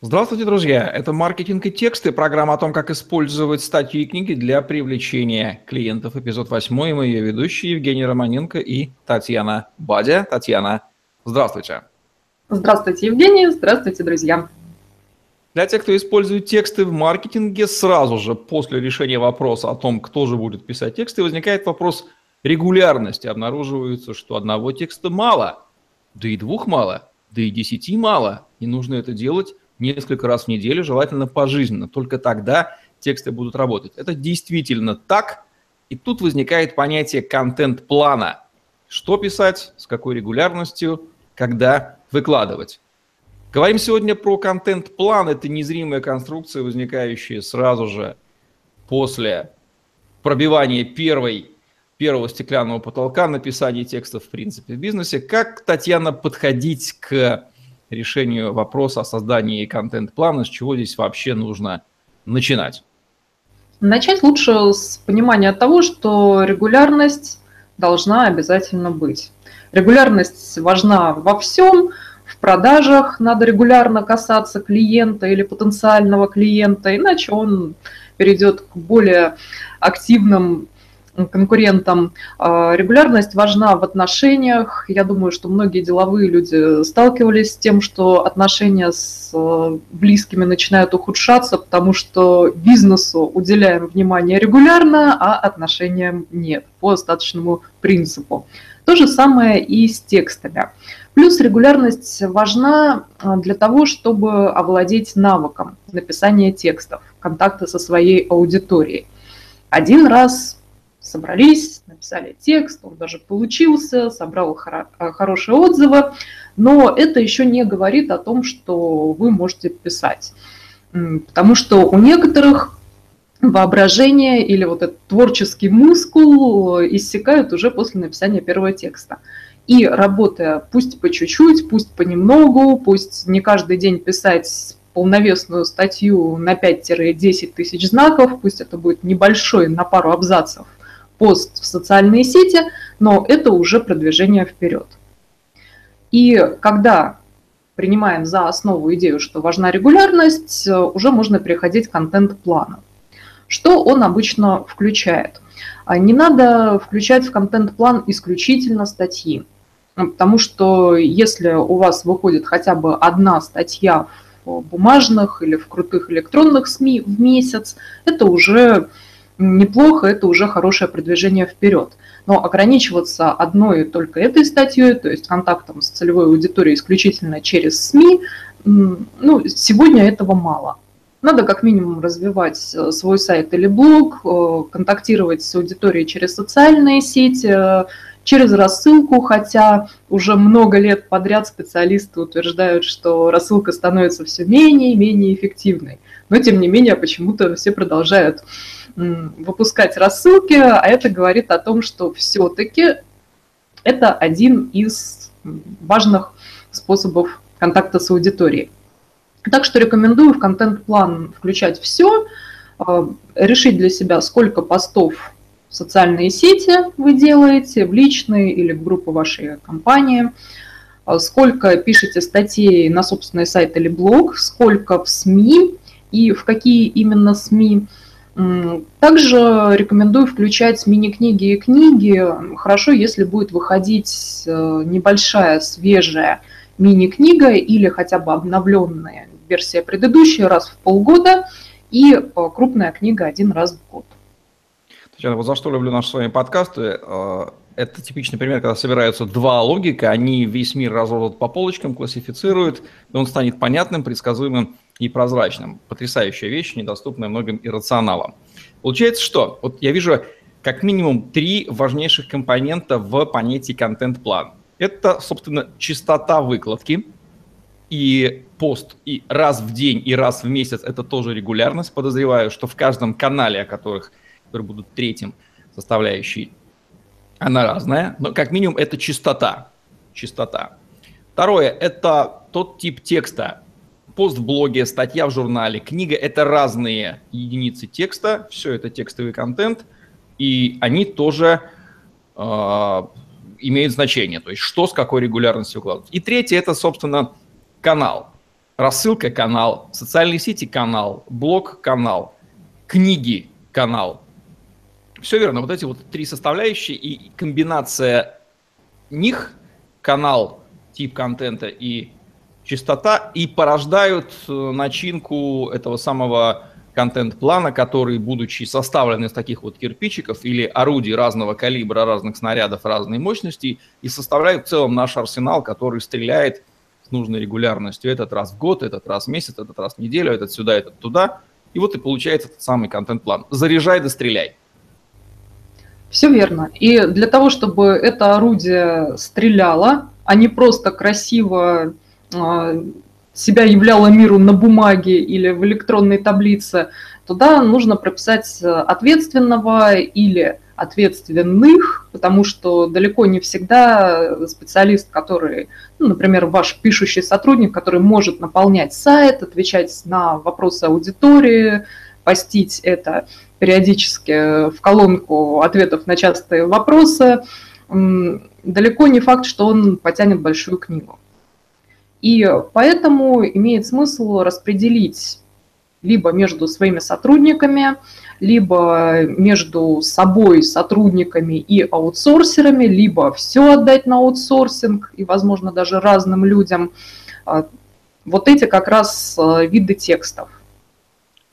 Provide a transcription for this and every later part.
Здравствуйте, друзья! Это «Маркетинг и тексты», программа о том, как использовать статьи и книги для привлечения клиентов. Эпизод 8, и мы ее ведущие Евгений Романенко и Татьяна Бадя. Татьяна, здравствуйте! Здравствуйте, Евгений! Здравствуйте, друзья! Для тех, кто использует тексты в маркетинге, сразу же после решения вопроса о том, кто же будет писать тексты, возникает вопрос регулярности. Обнаруживается, что одного текста мало, да и двух мало, да и десяти мало, и нужно это делать несколько раз в неделю, желательно пожизненно. Только тогда тексты будут работать. Это действительно так. И тут возникает понятие контент-плана. Что писать, с какой регулярностью, когда выкладывать. Говорим сегодня про контент-план. Это незримая конструкция, возникающая сразу же после пробивания первой, первого стеклянного потолка, написания текстов в принципе в бизнесе. Как, Татьяна, подходить к решению вопроса о создании контент-плана, с чего здесь вообще нужно начинать? Начать лучше с понимания того, что регулярность должна обязательно быть. Регулярность важна во всем. В продажах надо регулярно касаться клиента или потенциального клиента, иначе он перейдет к более активным конкурентам. А, регулярность важна в отношениях. Я думаю, что многие деловые люди сталкивались с тем, что отношения с э, близкими начинают ухудшаться, потому что бизнесу уделяем внимание регулярно, а отношениям нет по остаточному принципу. То же самое и с текстами. Плюс регулярность важна э, для того, чтобы овладеть навыком написания текстов, контакта со своей аудиторией. Один раз собрались, написали текст, он даже получился, собрал э, хорошие отзывы, но это еще не говорит о том, что вы можете писать. Потому что у некоторых воображение или вот этот творческий мускул иссякают уже после написания первого текста. И работая пусть по чуть-чуть, пусть понемногу, пусть не каждый день писать полновесную статью на 5-10 тысяч знаков, пусть это будет небольшой на пару абзацев пост в социальные сети, но это уже продвижение вперед. И когда принимаем за основу идею, что важна регулярность, уже можно переходить к контент-плану. Что он обычно включает? А не надо включать в контент-план исключительно статьи, потому что если у вас выходит хотя бы одна статья в бумажных или в крутых электронных СМИ в месяц, это уже неплохо, это уже хорошее продвижение вперед. Но ограничиваться одной только этой статьей, то есть контактом с целевой аудиторией исключительно через СМИ, ну, сегодня этого мало. Надо как минимум развивать э, свой сайт или блог, э, контактировать с аудиторией через социальные сети, э, через рассылку, хотя уже много лет подряд специалисты утверждают, что рассылка становится все менее и менее эффективной. Но тем не менее почему-то все продолжают выпускать рассылки, а это говорит о том, что все-таки это один из важных способов контакта с аудиторией. Так что рекомендую в контент-план включать все, а, решить для себя, сколько постов в социальные сети вы делаете, в личные или в группу вашей компании, а, сколько пишете статей на собственный сайт или блог, сколько в СМИ и в какие именно СМИ. Также рекомендую включать мини-книги и книги. Хорошо, если будет выходить э, небольшая, свежая мини-книга или хотя бы обновленная версия предыдущей раз в полгода и э, крупная книга один раз в год. Татьяна, вот за что люблю наши с вами подкасты. Э, это типичный пример, когда собираются два логика, они весь мир разложат по полочкам, классифицируют, и он станет понятным, предсказуемым и прозрачным. Потрясающая вещь, недоступная многим иррационалам. Получается, что? Вот я вижу как минимум три важнейших компонента в понятии контент-план. Это, собственно, частота выкладки и пост и раз в день, и раз в месяц это тоже регулярность. Подозреваю, что в каждом канале, о которых, которые будут третьим составляющей, она разная, но как минимум это частота. Частота. Второе – это тот тип текста, пост в блоге, статья в журнале, книга – это разные единицы текста, все это текстовый контент, и они тоже э, имеют значение, то есть что с какой регулярностью укладывать. И третье – это, собственно, канал. рассылка – канал, социальные сети – канал, блог – канал, книги – канал. Все верно, вот эти вот три составляющие и комбинация них, канал, тип контента и частота, и порождают э, начинку этого самого контент-плана, который, будучи составлен из таких вот кирпичиков или орудий разного калибра, разных снарядов, разной мощности, и составляет в целом наш арсенал, который стреляет с нужной регулярностью. Этот раз в год, этот раз в месяц, этот раз в неделю, этот сюда, этот туда. И вот и получается этот самый контент-план. Заряжай да стреляй. Все верно. И для того, чтобы это орудие стреляло, а не просто красиво себя являла миру на бумаге или в электронной таблице, туда нужно прописать ответственного или ответственных, потому что далеко не всегда специалист, который, ну, например, ваш пишущий сотрудник, который может наполнять сайт, отвечать на вопросы аудитории, постить это периодически в колонку ответов на частые вопросы, далеко не факт, что он потянет большую книгу. И поэтому имеет смысл распределить либо между своими сотрудниками, либо между собой, сотрудниками и аутсорсерами, либо все отдать на аутсорсинг и, возможно, даже разным людям. А, вот эти как раз а, виды текстов.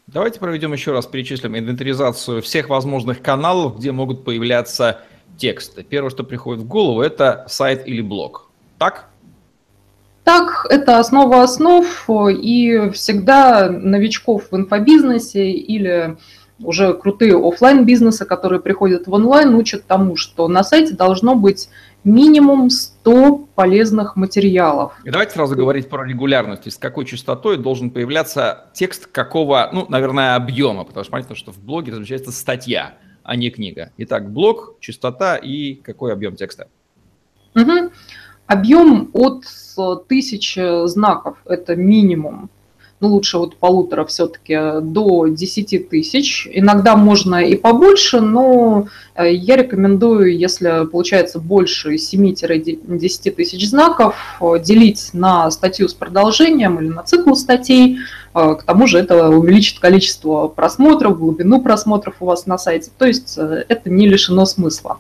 Давайте проведем еще раз, перечислим инвентаризацию всех возможных каналов, где могут появляться тексты. Первое, что приходит в голову, это сайт или блог. Так? Так, это основа основ, и всегда новичков в инфобизнесе или уже крутые офлайн бизнесы, которые приходят в онлайн, учат тому, что на сайте должно быть минимум 100 полезных материалов. И давайте сразу говорить про регулярность. С какой частотой должен появляться текст какого, ну, наверное, объема, потому что понятно, что в блоге размещается статья, а не книга. Итак, блог, частота и какой объем текста? Угу. Объем от тысячи знаков – это минимум. Ну, лучше вот полутора все-таки до 10 тысяч. Иногда можно и побольше, но э, я рекомендую, если получается больше 7-10 тысяч знаков, э, делить на статью с продолжением или на цикл статей. Э, к тому же это увеличит количество просмотров, глубину просмотров у вас на сайте. То есть это не лишено смысла.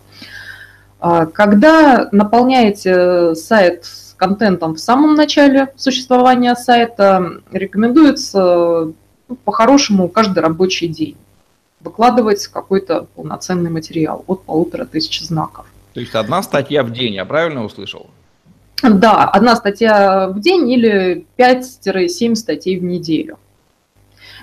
А, когда наполняете сайт контентом в самом начале существования сайта, рекомендуется ну, по-хорошему каждый рабочий день выкладывать какой-то полноценный материал от полутора тысяч знаков. То есть одна статья в день, я правильно услышал? Да, одна статья в день или 5-7 статей в неделю.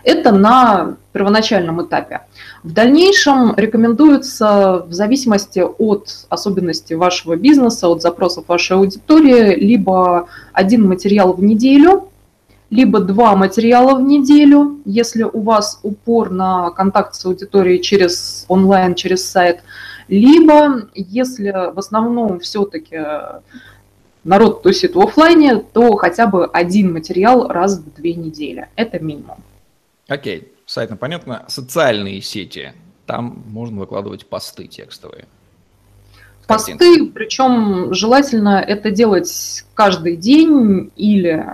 Это на первоначальном этапе. В дальнейшем рекомендуется в зависимости от особенностей вашего бизнеса, от запросов вашей аудитории, либо один материал в неделю, либо два материала в неделю, если у вас упор на контакт с аудиторией через онлайн, через сайт, либо если в основном все-таки народ тусит в офлайне, то хотя бы один материал раз в две недели. Это минимум. Окей, сайт ну, понятно. Социальные сети. Там можно выкладывать посты текстовые. Посты, причем желательно это делать каждый день или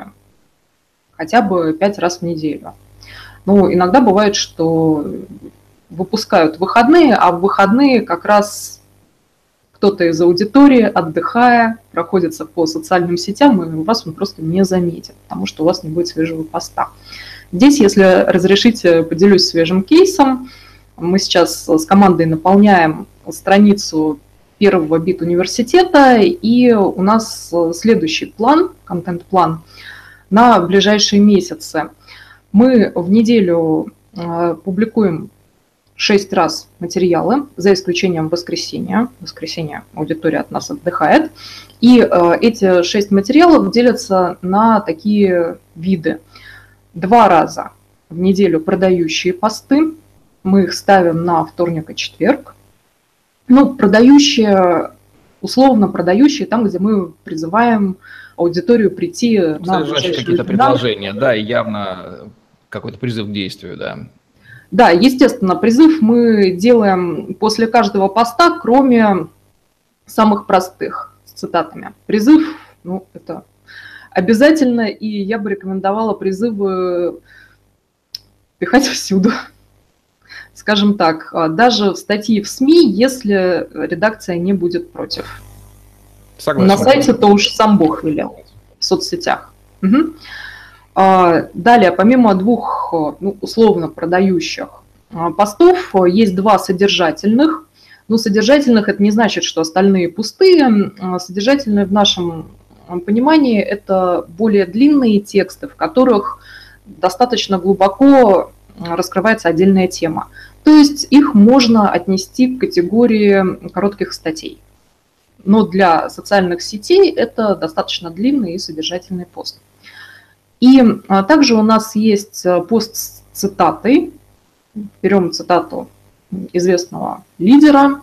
хотя бы пять раз в неделю. Ну, иногда бывает, что выпускают выходные, а в выходные как раз кто-то из аудитории, отдыхая, проходится по социальным сетям, и вас он просто не заметит, потому что у вас не будет свежего поста. Здесь, если разрешите, поделюсь свежим кейсом. Мы сейчас с командой наполняем страницу первого бит университета, и у нас следующий план, контент-план на ближайшие месяцы. Мы в неделю э, публикуем 6 раз материалы, за исключением воскресенья. В воскресенье аудитория от нас отдыхает. И э, эти 6 материалов делятся на такие виды два раза в неделю продающие посты. Мы их ставим на вторник и четверг. Ну, продающие, условно продающие, там, где мы призываем аудиторию прийти на какие-то предложения, да, и явно какой-то призыв к действию, да. Да, естественно, призыв мы делаем после каждого поста, кроме самых простых с цитатами. Призыв, ну, это обязательно, и я бы рекомендовала призывы пихать всюду. Скажем так, а, даже в статьи в СМИ, если редакция не будет против. Согласен. На сайте то уж сам Бог велел, в соцсетях. Угу. Далее, помимо двух ну, условно продающих постов, есть два содержательных. Но содержательных это не значит, что остальные пустые. Содержательные в нашем понимании это более длинные тексты, в которых достаточно глубоко раскрывается отдельная тема. То есть их можно отнести к категории коротких статей. Но для социальных сетей это достаточно длинный и содержательный пост. И а, также у нас есть э, пост с цитатой. Берем цитату известного лидера,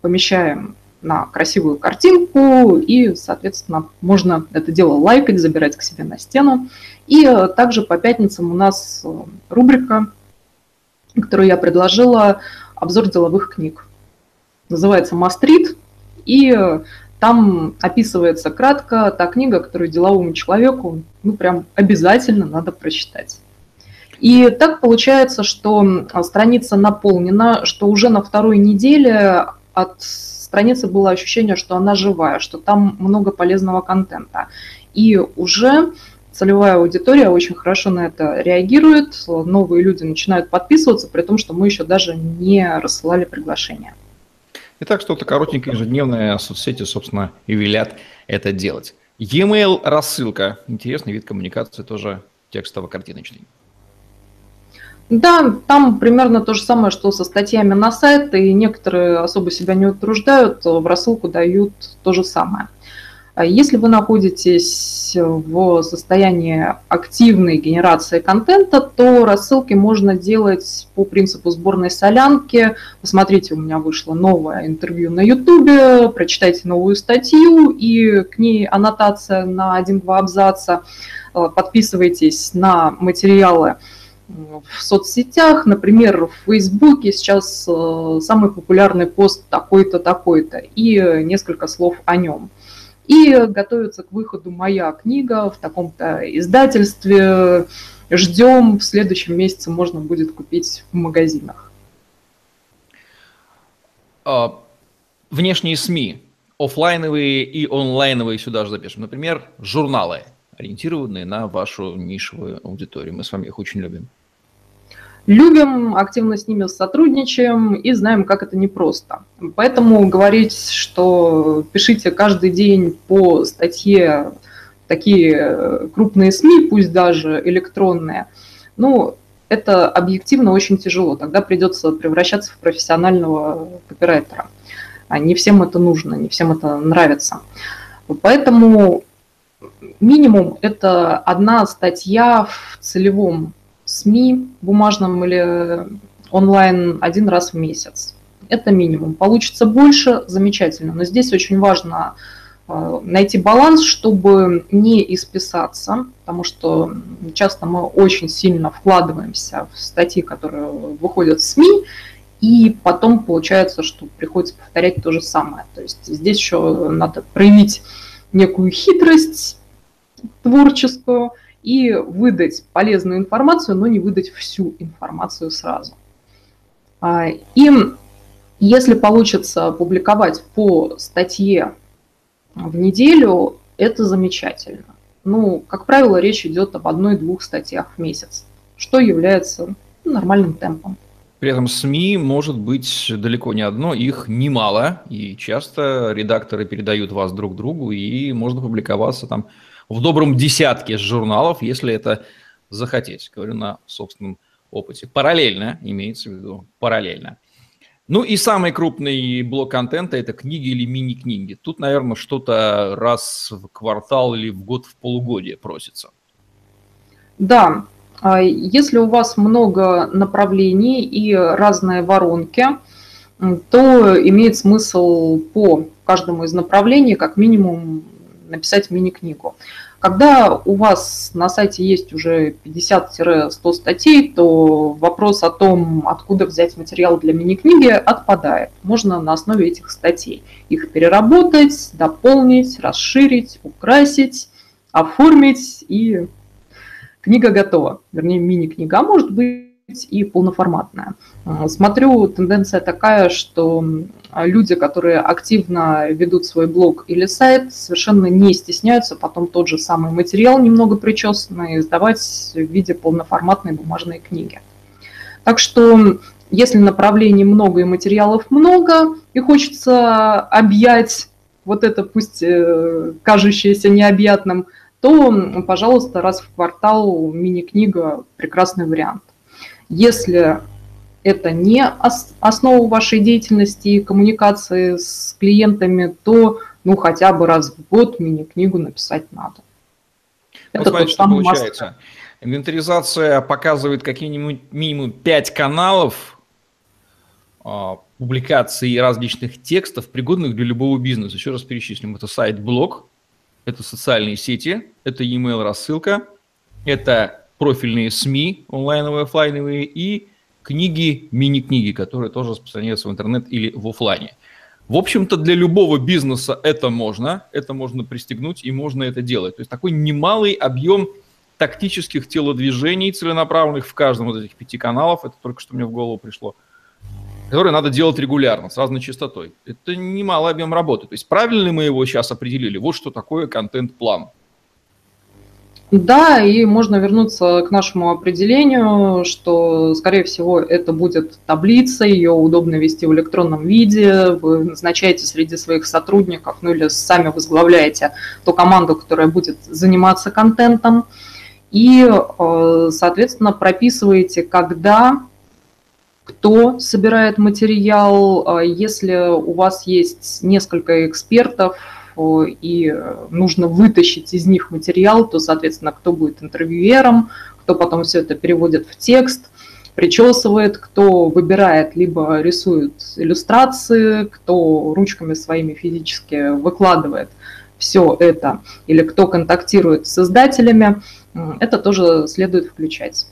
помещаем на красивую картинку, и, соответственно, можно это дело лайкать, забирать к себе на стену. И э, также по пятницам у нас э, рубрика, которую я предложила, обзор деловых книг. Называется «Мастрит», и э, там описывается кратко та книга, которую деловому человеку ну прям обязательно надо прочитать. И так получается, что страница наполнена, что уже на второй неделе от страницы было ощущение, что она живая, что там много полезного контента. И уже целевая аудитория очень хорошо на это реагирует, новые люди начинают подписываться, при том, что мы еще даже не рассылали приглашения. Итак, что-то коротенькое, ежедневное, соцсети, собственно, и велят это делать. E-mail рассылка. Интересный вид коммуникации, тоже текстово-картиночный. Да, там примерно то же самое, что со статьями на сайт, и некоторые особо себя не утруждают, в рассылку дают то же самое. А если вы находитесь в состоянии активной генерации контента, то рассылки можно делать по принципу сборной солянки. Посмотрите, у меня вышло новое интервью на YouTube, прочитайте новую статью и к ней аннотация на один-два абзаца. Подписывайтесь на материалы в соцсетях, например, в Фейсбуке сейчас э, самый популярный пост такой-то, такой-то, и несколько слов о нем. И готовится к выходу моя книга в таком-то издательстве. Ждем, в следующем месяце можно будет купить в магазинах. А, внешние СМИ, офлайновые и онлайновые сюда же запишем. Например, журналы, ориентированные на вашу нишевую аудиторию. Мы с вами их очень любим любим, активно с ними сотрудничаем и знаем, как это непросто. Поэтому говорить, что пишите каждый день по статье такие крупные СМИ, пусть даже электронные, ну, это объективно очень тяжело. Тогда придется превращаться в профессионального копирайтера. А не всем это нужно, не всем это нравится. Поэтому минимум это одна статья в целевом СМИ, бумажном или онлайн, один раз в месяц. Это минимум. Получится больше, замечательно. Но здесь очень важно э, найти баланс, чтобы не исписаться, потому что часто мы очень сильно вкладываемся в статьи, которые выходят в СМИ, и потом получается, что приходится повторять то же самое. То есть здесь еще надо проявить некую хитрость творческую – и выдать полезную информацию, но не выдать всю информацию сразу. А, и если получится публиковать по статье в неделю, это замечательно. Ну, как правило, речь идет об одной-двух статьях в месяц, что является нормальным темпом. При этом СМИ может быть далеко не одно, их немало, и часто редакторы передают вас друг другу, и можно публиковаться там в добром десятке журналов, если это захотеть. Говорю на собственном опыте. Параллельно, имеется в виду, параллельно. Ну и самый крупный блок контента – это книги или мини-книги. Тут, наверное, что-то раз в квартал или в год в полугодие просится. Да, если у вас много направлений и разные воронки, то имеет смысл по каждому из направлений как минимум написать мини-книгу. Когда у вас на сайте есть уже 50-100 статей, то вопрос о том, откуда взять материал для мини-книги, отпадает. Можно на основе этих статей их переработать, дополнить, расширить, украсить, оформить, и книга готова. Вернее, мини-книга, а может быть и полноформатная. А, смотрю, тенденция такая, что люди, которые активно ведут свой блог или сайт, совершенно не стесняются потом тот же самый материал, немного причесанный, сдавать в виде полноформатной бумажной книги. Так что если направлений много и материалов много, и хочется объять вот это, пусть э, кажущееся необъятным, то, пожалуйста, раз в квартал мини-книга – прекрасный вариант. Если это не основа вашей деятельности и коммуникации с клиентами, то ну хотя бы раз в год мини-книгу написать надо. Вот это смотрите, что получается. Мастер. Инвентаризация показывает какие-нибудь минимум 5 каналов а, публикаций различных текстов, пригодных для любого бизнеса. Еще раз перечислим. Это сайт-блог, это социальные сети, это e-mail рассылка, это профильные СМИ, онлайновые, офлайновые, и книги, мини-книги, которые тоже распространяются в интернет или в офлайне. В общем-то, для любого бизнеса это можно, это можно пристегнуть и можно это делать. То есть такой немалый объем тактических телодвижений, целенаправленных в каждом из этих пяти каналов, это только что мне в голову пришло, которые надо делать регулярно, с разной частотой. Это немалый объем работы. То есть правильно мы его сейчас определили? Вот что такое контент-план. Да, и можно вернуться к нашему определению, что, скорее всего, это будет таблица, ее удобно вести в электронном виде, вы назначаете среди своих сотрудников, ну или сами возглавляете ту команду, которая будет заниматься контентом, и, э, соответственно, прописываете, когда кто собирает материал, а если у вас есть несколько экспертов, и нужно вытащить из них материал, то, соответственно, кто будет интервьюером, кто потом все это переводит в текст, причесывает, кто выбирает, либо рисует иллюстрации, кто ручками своими физически выкладывает все это, или кто контактирует с создателями, это тоже следует включать.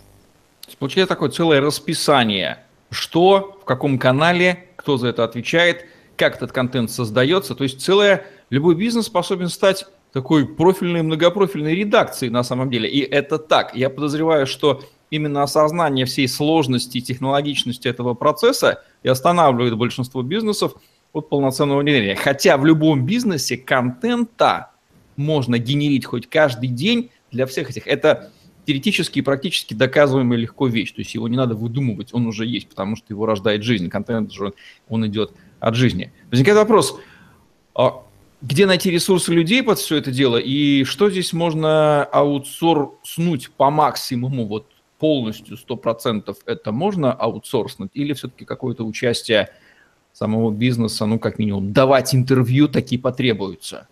Получается такое целое расписание, что, в каком канале, кто за это отвечает, как этот контент создается, то есть целое любой бизнес способен стать такой профильной, многопрофильной редакцией на самом деле. И это так. Я подозреваю, что именно осознание всей сложности и технологичности этого процесса и останавливает большинство бизнесов от полноценного внедрения. Хотя в любом бизнесе контента можно генерить хоть каждый день для всех этих. Это теоретически и практически доказываемая легко вещь. То есть его не надо выдумывать, он уже есть, потому что его рождает жизнь. Контент же он идет от жизни. Возникает вопрос, а где найти ресурсы людей под все это дело, и что здесь можно аутсорснуть по максимуму, вот полностью, 100% это можно аутсорснуть, или все-таки какое-то участие самого бизнеса, ну, как минимум, давать интервью такие потребуются?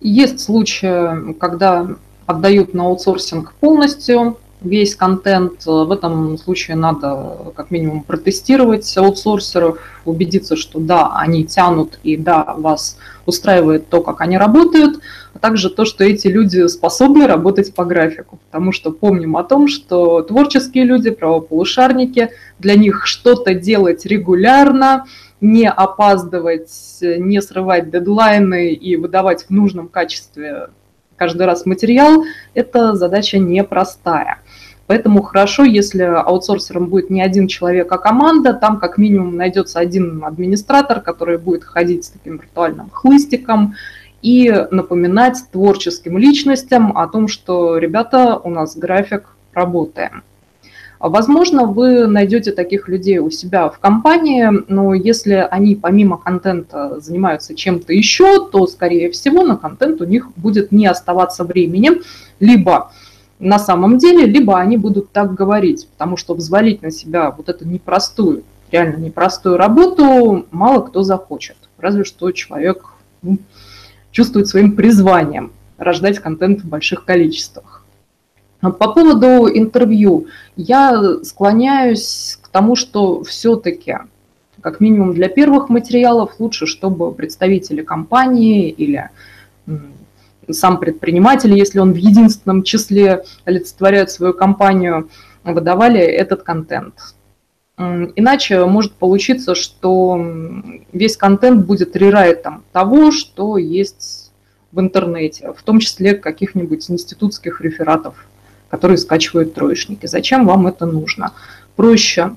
Есть случаи, когда отдают на аутсорсинг полностью, весь контент. В этом случае надо как минимум протестировать аутсорсеров, убедиться, что да, они тянут и да, вас устраивает то, как они работают, а также то, что эти люди способны работать по графику. Потому что помним о том, что творческие люди, правополушарники, для них что-то делать регулярно, не опаздывать, не срывать дедлайны и выдавать в нужном качестве каждый раз материал, это задача непростая. Поэтому хорошо, если аутсорсером будет не один человек, а команда, там как минимум найдется один администратор, который будет ходить с таким виртуальным хлыстиком и напоминать творческим личностям о том, что, ребята, у нас график, работаем. Возможно, вы найдете таких людей у себя в компании, но если они помимо контента занимаются чем-то еще, то, скорее всего, на контент у них будет не оставаться времени, либо на самом деле, либо они будут так говорить, потому что взвалить на себя вот эту непростую, реально непростую работу мало кто захочет. Разве что человек ну, чувствует своим призванием рождать контент в больших количествах. По поводу интервью, я склоняюсь к тому, что все-таки, как минимум для первых материалов, лучше, чтобы представители компании или сам предприниматель, если он в единственном числе олицетворяет свою компанию, выдавали этот контент. Иначе может получиться, что весь контент будет рерайтом того, что есть в интернете, в том числе каких-нибудь институтских рефератов, которые скачивают троечники. Зачем вам это нужно? Проще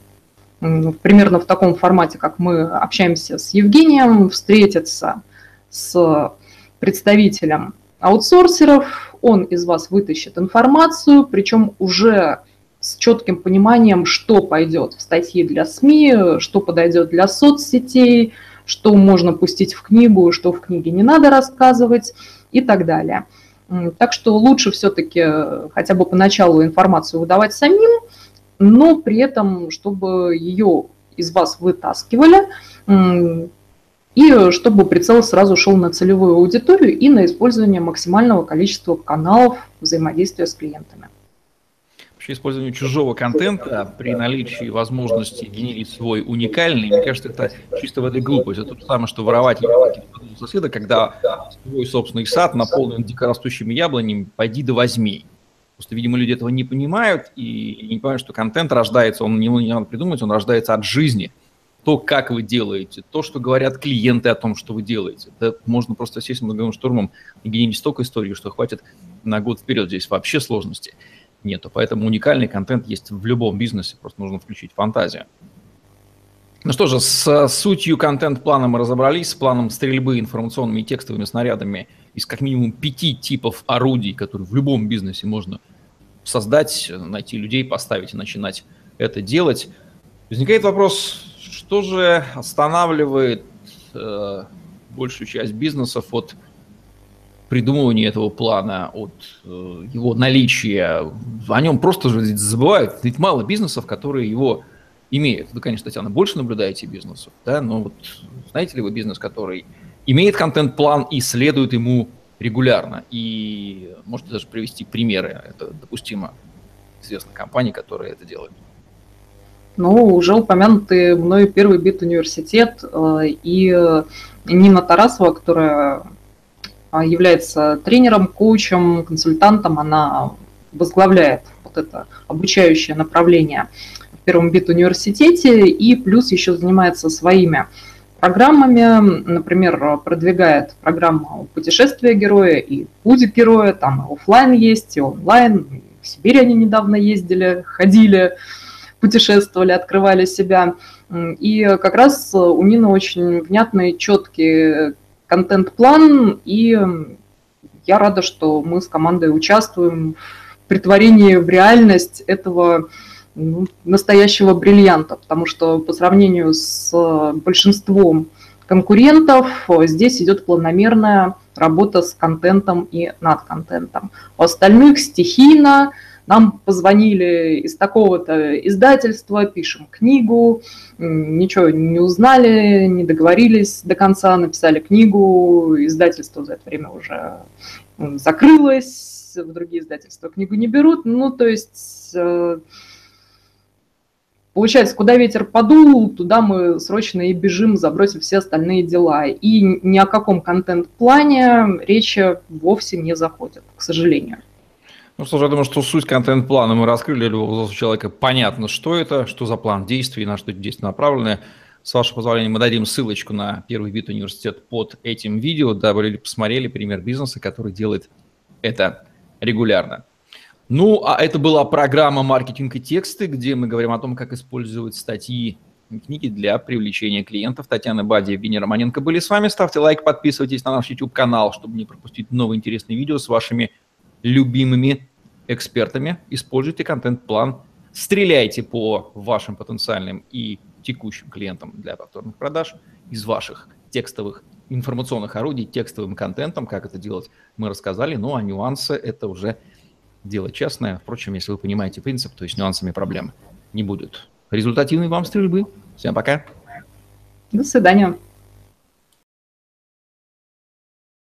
примерно в таком формате, как мы общаемся с Евгением, встретиться с представителем аутсорсеров, он из вас вытащит информацию, причем уже с четким пониманием, что пойдет в статьи для СМИ, что подойдет для соцсетей, что можно пустить в книгу, что в книге не надо рассказывать и так далее. Так что лучше все-таки э, хотя бы поначалу информацию выдавать самим, но при этом, чтобы ее из вас вытаскивали, и чтобы прицел сразу шел на целевую аудиторию и на использование максимального количества каналов взаимодействия с клиентами. Вообще использование чужого контента при наличии возможности генерить свой уникальный, мне кажется, это чисто в этой глупость. Это то же самое, что воровать яблоки соседа, когда свой собственный сад наполнен дикорастущими яблонями, пойди да возьми. Просто, видимо, люди этого не понимают и не понимают, что контент рождается, он не, не надо придумать, он рождается от жизни. То, как вы делаете, то, что говорят клиенты о том, что вы делаете. Это можно просто сесть многим штурмом и генерить столько историй, что хватит на год вперед. Здесь вообще сложности нету. Поэтому уникальный контент есть в любом бизнесе, просто нужно включить фантазию. Ну что же, с сутью контент-плана мы разобрались, с планом стрельбы информационными и текстовыми снарядами из как минимум пяти типов орудий, которые в любом бизнесе можно создать, найти людей, поставить и начинать это делать. Возникает вопрос, что же останавливает э, большую часть бизнесов от придумывания этого плана, от э, его наличия. О нем просто же забывают. Ведь мало бизнесов, которые его имеют. Вы, конечно, Татьяна, больше наблюдаете бизнесов, да, но вот знаете ли вы бизнес, который имеет контент-план и следует ему регулярно? И можете даже привести примеры, это допустимо известных компаний, которые это делают. Ну, уже упомянутый мной первый бит университет э, и Нина Тарасова, которая является тренером, коучем, консультантом, она возглавляет вот это обучающее направление в первом бит университете и плюс еще занимается своими программами, например, продвигает программу путешествия героя и путь героя, там офлайн есть, и онлайн, в Сибирь они недавно ездили, ходили, путешествовали, открывали себя. И как раз у Нины очень внятный, четкий контент-план, и я рада, что мы с командой участвуем в притворении в реальность этого ну, настоящего бриллианта, потому что по сравнению с большинством конкурентов здесь идет планомерная работа с контентом и над контентом. У остальных стихийно, нам позвонили из такого-то издательства, пишем книгу, ничего не узнали, не договорились до конца, написали книгу, издательство за это время уже закрылось, в другие издательства книгу не берут. Ну, то есть э, Получается, куда ветер подул, туда мы срочно и бежим, забросив все остальные дела. И ни о каком контент-плане речи вовсе не заходит, к сожалению. Ну что ж, я думаю, что суть контент-плана мы раскрыли любого человека. Понятно, что это, что за план действий, на что эти действия направлены. С вашего позволения мы дадим ссылочку на первый вид университет под этим видео, дабы люди посмотрели пример бизнеса, который делает это регулярно. Ну, а это была программа «Маркетинг и тексты», где мы говорим о том, как использовать статьи книги для привлечения клиентов. Татьяна Бади и Евгений Романенко были с вами. Ставьте лайк, подписывайтесь на наш YouTube-канал, чтобы не пропустить новые интересные видео с вашими любимыми экспертами, используйте контент-план, стреляйте по вашим потенциальным и текущим клиентам для повторных продаж из ваших текстовых информационных орудий, текстовым контентом, как это делать, мы рассказали, ну а нюансы это уже дело частное. Впрочем, если вы понимаете принцип, то есть нюансами проблем не будет. Результативной вам стрельбы. Всем пока. До свидания.